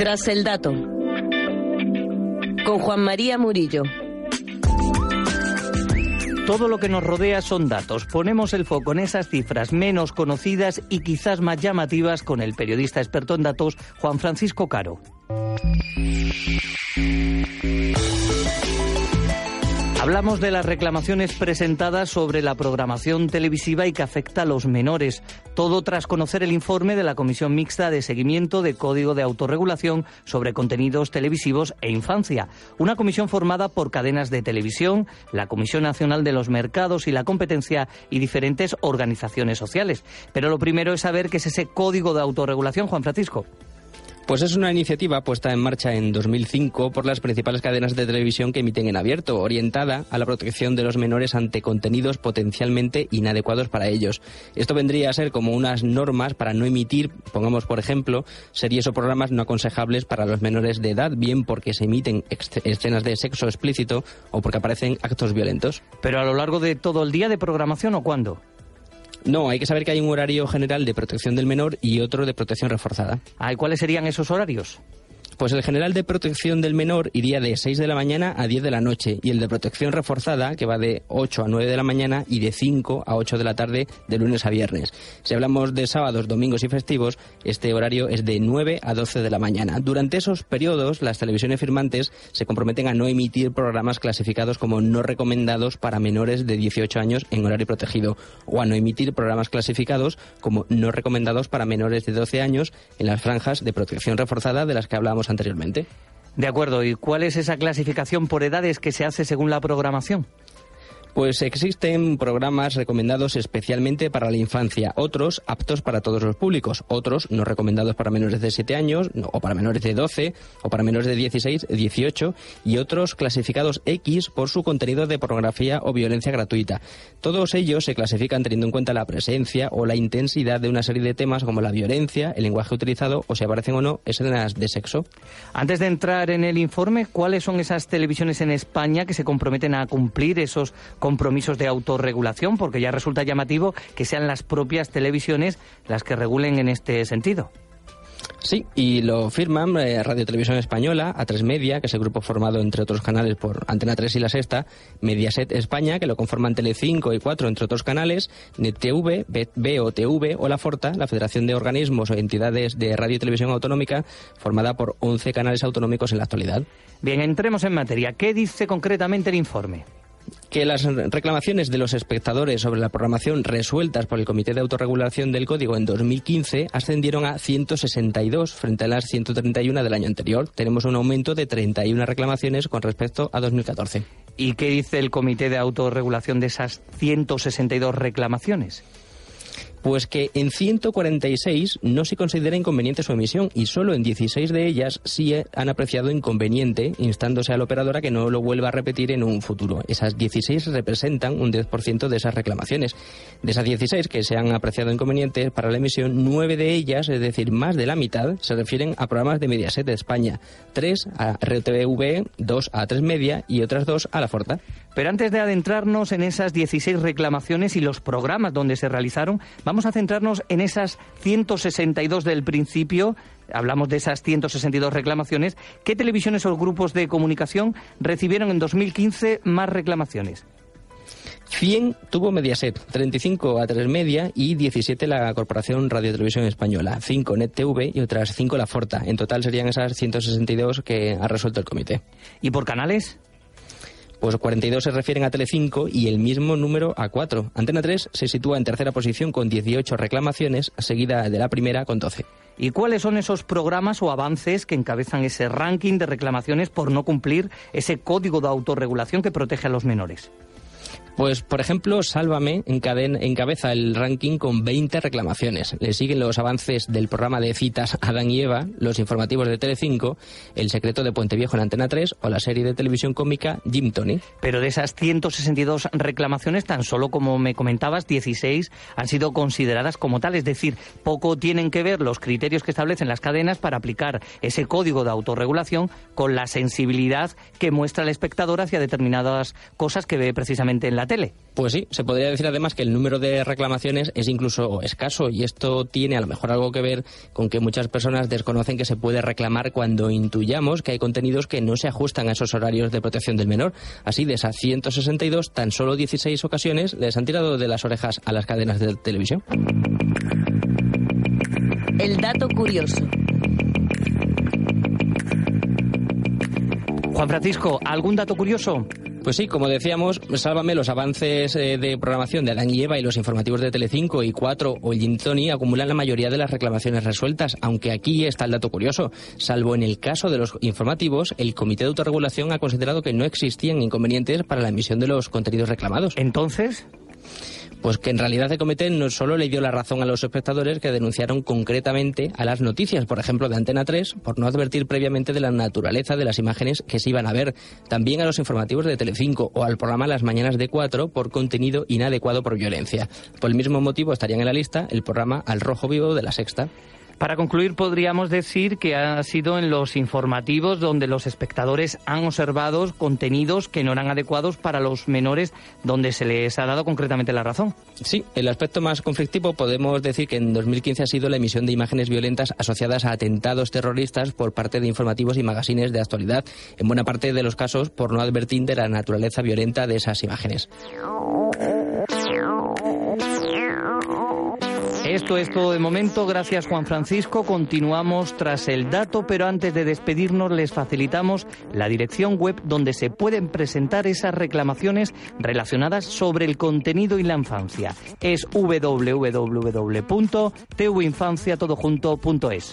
Tras el dato. Con Juan María Murillo. Todo lo que nos rodea son datos. Ponemos el foco en esas cifras menos conocidas y quizás más llamativas con el periodista experto en datos Juan Francisco Caro. Hablamos de las reclamaciones presentadas sobre la programación televisiva y que afecta a los menores. Todo tras conocer el informe de la Comisión Mixta de Seguimiento de Código de Autorregulación sobre Contenidos Televisivos e Infancia. Una comisión formada por cadenas de televisión, la Comisión Nacional de los Mercados y la Competencia y diferentes organizaciones sociales. Pero lo primero es saber qué es ese Código de Autorregulación, Juan Francisco. Pues es una iniciativa puesta en marcha en 2005 por las principales cadenas de televisión que emiten en abierto, orientada a la protección de los menores ante contenidos potencialmente inadecuados para ellos. Esto vendría a ser como unas normas para no emitir, pongamos por ejemplo, series o programas no aconsejables para los menores de edad, bien porque se emiten escenas de sexo explícito o porque aparecen actos violentos. Pero a lo largo de todo el día de programación o cuándo? No, hay que saber que hay un horario general de protección del menor y otro de protección reforzada. ¿Y cuáles serían esos horarios? Pues el general de protección del menor iría de 6 de la mañana a 10 de la noche y el de protección reforzada que va de 8 a 9 de la mañana y de 5 a 8 de la tarde de lunes a viernes. Si hablamos de sábados, domingos y festivos, este horario es de 9 a 12 de la mañana. Durante esos periodos, las televisiones firmantes se comprometen a no emitir programas clasificados como no recomendados para menores de 18 años en horario protegido o a no emitir programas clasificados como no recomendados para menores de 12 años en las franjas de protección reforzada de las que anteriormente. De acuerdo, ¿y cuál es esa clasificación por edades que se hace según la programación? Pues existen programas recomendados especialmente para la infancia, otros aptos para todos los públicos, otros no recomendados para menores de 7 años o para menores de 12 o para menores de 16, 18 y otros clasificados X por su contenido de pornografía o violencia gratuita. Todos ellos se clasifican teniendo en cuenta la presencia o la intensidad de una serie de temas como la violencia, el lenguaje utilizado o si aparecen o no escenas de sexo. Antes de entrar en el informe, ¿cuáles son esas televisiones en España que se comprometen a cumplir esos compromisos de autorregulación, porque ya resulta llamativo que sean las propias televisiones las que regulen en este sentido. Sí, y lo firman eh, Radio Televisión Española, A3 Media, que es el grupo formado entre otros canales por Antena 3 y La Sexta, Mediaset España, que lo conforman Telecinco y 4 entre otros canales, NetTV, BOTV o La Forta, la Federación de Organismos o Entidades de Radio y Televisión Autonómica, formada por 11 canales autonómicos en la actualidad. Bien, entremos en materia. ¿Qué dice concretamente el informe? Que las reclamaciones de los espectadores sobre la programación resueltas por el Comité de Autorregulación del Código en 2015 ascendieron a 162 frente a las 131 del año anterior. Tenemos un aumento de 31 reclamaciones con respecto a 2014. ¿Y qué dice el Comité de Autorregulación de esas 162 reclamaciones? Pues que en 146 no se considera inconveniente su emisión y solo en 16 de ellas sí han apreciado inconveniente, instándose a la operadora que no lo vuelva a repetir en un futuro. Esas 16 representan un 10% de esas reclamaciones. De esas 16 que se han apreciado inconvenientes para la emisión, 9 de ellas, es decir, más de la mitad, se refieren a programas de Mediaset de España, 3 a RTVV, 2 a 3 Media y otras 2 a La Forta. Pero antes de adentrarnos en esas 16 reclamaciones y los programas donde se realizaron, vamos a centrarnos en esas 162 del principio. Hablamos de esas 162 reclamaciones. ¿Qué televisiones o grupos de comunicación recibieron en 2015 más reclamaciones? 100 tuvo Mediaset, 35 a 3 Media y 17 la Corporación Radio Televisión Española, 5 NetTV y otras 5 La Forta. En total serían esas 162 que ha resuelto el comité. ¿Y por canales? Pues 42 se refieren a Telecinco y el mismo número a 4. Antena 3 se sitúa en tercera posición con 18 reclamaciones, seguida de la primera con 12. ¿Y cuáles son esos programas o avances que encabezan ese ranking de reclamaciones por no cumplir ese código de autorregulación que protege a los menores? Pues, por ejemplo, Sálvame encabeza el ranking con 20 reclamaciones. Le siguen los avances del programa de citas Adán y Eva, los informativos de Telecinco, El secreto de Puente Viejo en Antena 3 o la serie de televisión cómica Jim Tony. Pero de esas 162 reclamaciones, tan solo como me comentabas, 16 han sido consideradas como tal. Es decir, poco tienen que ver los criterios que establecen las cadenas para aplicar ese código de autorregulación con la sensibilidad que muestra el espectador hacia determinadas cosas que ve precisamente en la la tele. Pues sí, se podría decir además que el número de reclamaciones es incluso escaso y esto tiene a lo mejor algo que ver con que muchas personas desconocen que se puede reclamar cuando intuyamos que hay contenidos que no se ajustan a esos horarios de protección del menor. Así, de esas 162, tan solo 16 ocasiones les han tirado de las orejas a las cadenas de televisión. El dato curioso. Juan Francisco, ¿algún dato curioso? Pues sí, como decíamos, sálvame los avances eh, de programación de Adán y Eva y los informativos de Telecinco y 4 o Tony acumulan la mayoría de las reclamaciones resueltas, aunque aquí está el dato curioso. Salvo en el caso de los informativos, el Comité de Autorregulación ha considerado que no existían inconvenientes para la emisión de los contenidos reclamados. Entonces, pues que en realidad el comité no solo le dio la razón a los espectadores que denunciaron concretamente a las noticias, por ejemplo, de Antena 3, por no advertir previamente de la naturaleza de las imágenes que se iban a ver, también a los informativos de Telecinco o al programa Las Mañanas de 4 por contenido inadecuado por violencia. Por el mismo motivo estarían en la lista el programa Al Rojo Vivo de la Sexta. Para concluir, podríamos decir que ha sido en los informativos donde los espectadores han observado contenidos que no eran adecuados para los menores, donde se les ha dado concretamente la razón. Sí, el aspecto más conflictivo podemos decir que en 2015 ha sido la emisión de imágenes violentas asociadas a atentados terroristas por parte de informativos y magazines de actualidad, en buena parte de los casos por no advertir de la naturaleza violenta de esas imágenes. Esto es todo de momento. Gracias, Juan Francisco. Continuamos tras el dato, pero antes de despedirnos les facilitamos la dirección web donde se pueden presentar esas reclamaciones relacionadas sobre el contenido y la infancia. Es www.tuinfanciatodojunto.es.